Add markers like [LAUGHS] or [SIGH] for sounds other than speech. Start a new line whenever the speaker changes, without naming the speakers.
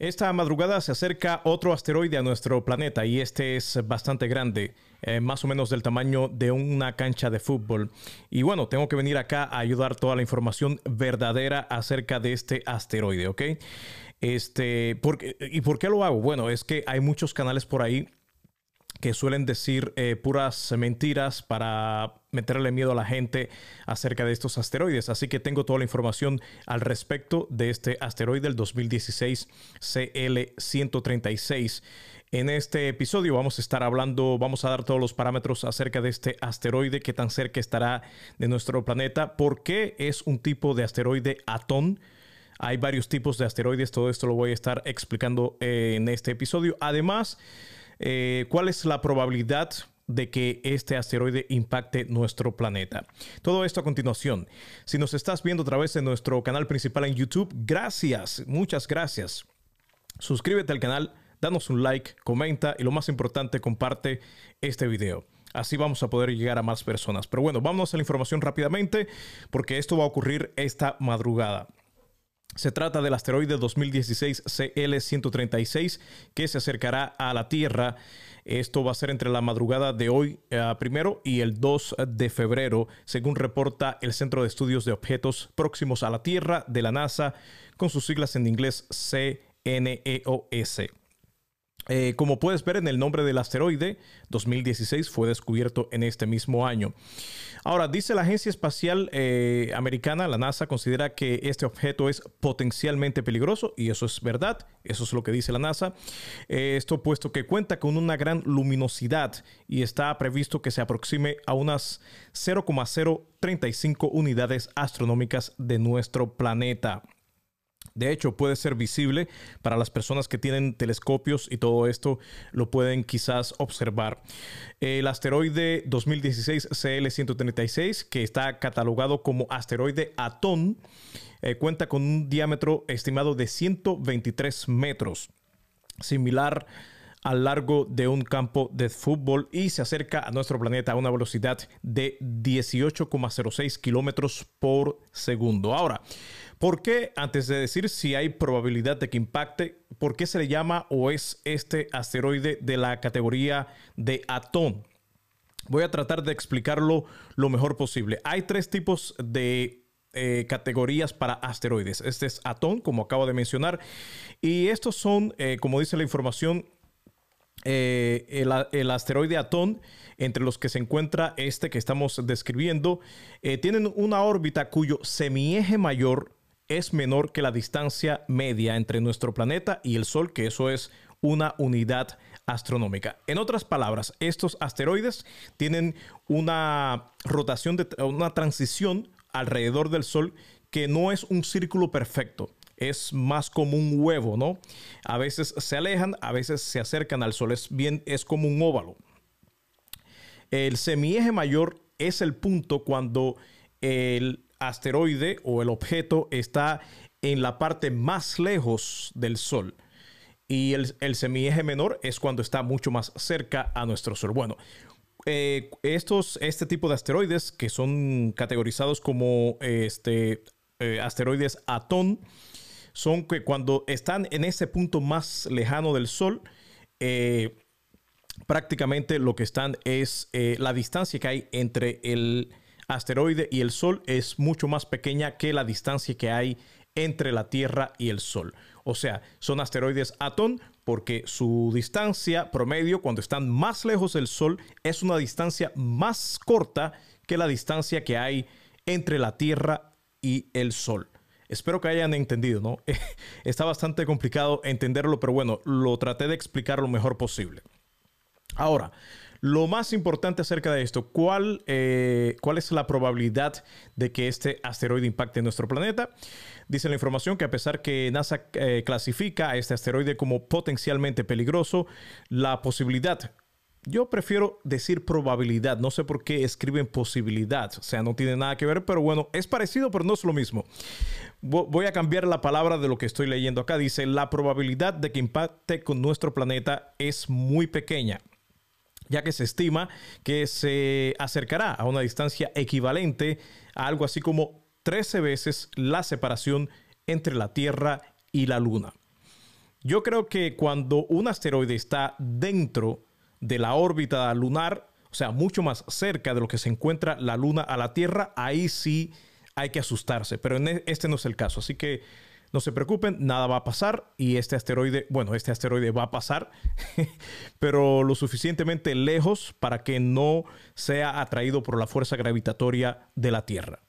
Esta madrugada se acerca otro asteroide a nuestro planeta y este es bastante grande, eh, más o menos del tamaño de una cancha de fútbol. Y bueno, tengo que venir acá a ayudar toda la información verdadera acerca de este asteroide, ¿ok? Este, ¿Y por qué lo hago? Bueno, es que hay muchos canales por ahí que suelen decir eh, puras mentiras para meterle miedo a la gente acerca de estos asteroides. Así que tengo toda la información al respecto de este asteroide del 2016 CL136. En este episodio vamos a estar hablando, vamos a dar todos los parámetros acerca de este asteroide, qué tan cerca estará de nuestro planeta, por qué es un tipo de asteroide Atón. Hay varios tipos de asteroides, todo esto lo voy a estar explicando en este episodio. Además, eh, cuál es la probabilidad de que este asteroide impacte nuestro planeta. Todo esto a continuación. Si nos estás viendo a través de nuestro canal principal en YouTube, gracias, muchas gracias. Suscríbete al canal, danos un like, comenta y lo más importante, comparte este video. Así vamos a poder llegar a más personas. Pero bueno, vamos a la información rápidamente porque esto va a ocurrir esta madrugada. Se trata del asteroide 2016 CL136 que se acercará a la Tierra. Esto va a ser entre la madrugada de hoy eh, primero y el 2 de febrero, según reporta el Centro de Estudios de Objetos Próximos a la Tierra de la NASA, con sus siglas en inglés CNEOS. Eh, como puedes ver en el nombre del asteroide, 2016 fue descubierto en este mismo año. Ahora, dice la Agencia Espacial eh, Americana, la NASA, considera que este objeto es potencialmente peligroso y eso es verdad, eso es lo que dice la NASA. Eh, esto puesto que cuenta con una gran luminosidad y está previsto que se aproxime a unas 0,035 unidades astronómicas de nuestro planeta. De hecho, puede ser visible para las personas que tienen telescopios y todo esto lo pueden quizás observar. El asteroide 2016 CL136, que está catalogado como asteroide Atón, eh, cuenta con un diámetro estimado de 123 metros, similar al largo de un campo de fútbol y se acerca a nuestro planeta a una velocidad de 18,06 kilómetros por segundo. Ahora, ¿por qué, antes de decir si hay probabilidad de que impacte, por qué se le llama o es este asteroide de la categoría de Atón? Voy a tratar de explicarlo lo mejor posible. Hay tres tipos de eh, categorías para asteroides. Este es Atón, como acabo de mencionar, y estos son, eh, como dice la información, eh, el, asteroide Atón, entre los que se encuentra este que estamos describiendo, eh, tienen una órbita cuyo semieje mayor es menor que la distancia media entre nuestro planeta y el Sol, que eso es una unidad astronómica. En otras palabras, estos asteroides tienen una rotación, de, una transición alrededor del Sol que no es un círculo perfecto es más como un huevo, ¿no? A veces se alejan, a veces se acercan al Sol, es bien, es como un óvalo. El semieje mayor es el punto cuando el asteroide o el objeto está en la parte más lejos del Sol. Y el, semieje menor es cuando está mucho más cerca a nuestro Sol. Bueno, eh, estos, este tipo de asteroides que son categorizados como este, eh, asteroides Atón, son que cuando están en ese punto más lejano del Sol, eh, prácticamente lo que están es eh, la distancia que hay entre el asteroide y el Sol es mucho más pequeña que la distancia que hay entre la Tierra y el Sol. O sea, son asteroides Atón porque su distancia promedio cuando están más lejos del Sol es una distancia más corta que la distancia que hay entre la Tierra y el Sol. Espero que hayan entendido, ¿no? [LAUGHS] Está bastante complicado entenderlo, pero bueno, lo traté de explicar lo mejor posible. Ahora, lo más importante acerca de esto, ¿cuál, eh, ¿cuál es la probabilidad de que este asteroide impacte en nuestro planeta? Dice la información que a pesar que NASA eh, clasifica a este asteroide como potencialmente peligroso, la posibilidad yo prefiero decir probabilidad, no sé por qué escriben posibilidad, o sea, no tiene nada que ver, pero bueno, es parecido, pero no es lo mismo. Voy a cambiar la palabra de lo que estoy leyendo acá. Dice, la probabilidad de que impacte con nuestro planeta es muy pequeña ya que se estima que se acercará a una distancia equivalente a algo así como 13 veces la separación entre la Tierra y la Luna. Yo creo que cuando un asteroide está dentro de la órbita lunar, o sea, mucho más cerca de lo que se encuentra la Luna a la Tierra, ahí sí hay que asustarse. Pero e, este no es el caso. Así que no se preocupen, nada va a pasar y este asteroide, bueno, este asteroide va a pasar, [LAUGHS] pero lo suficientemente lejos para que no sea atraído por la fuerza gravitatoria de la Tierra.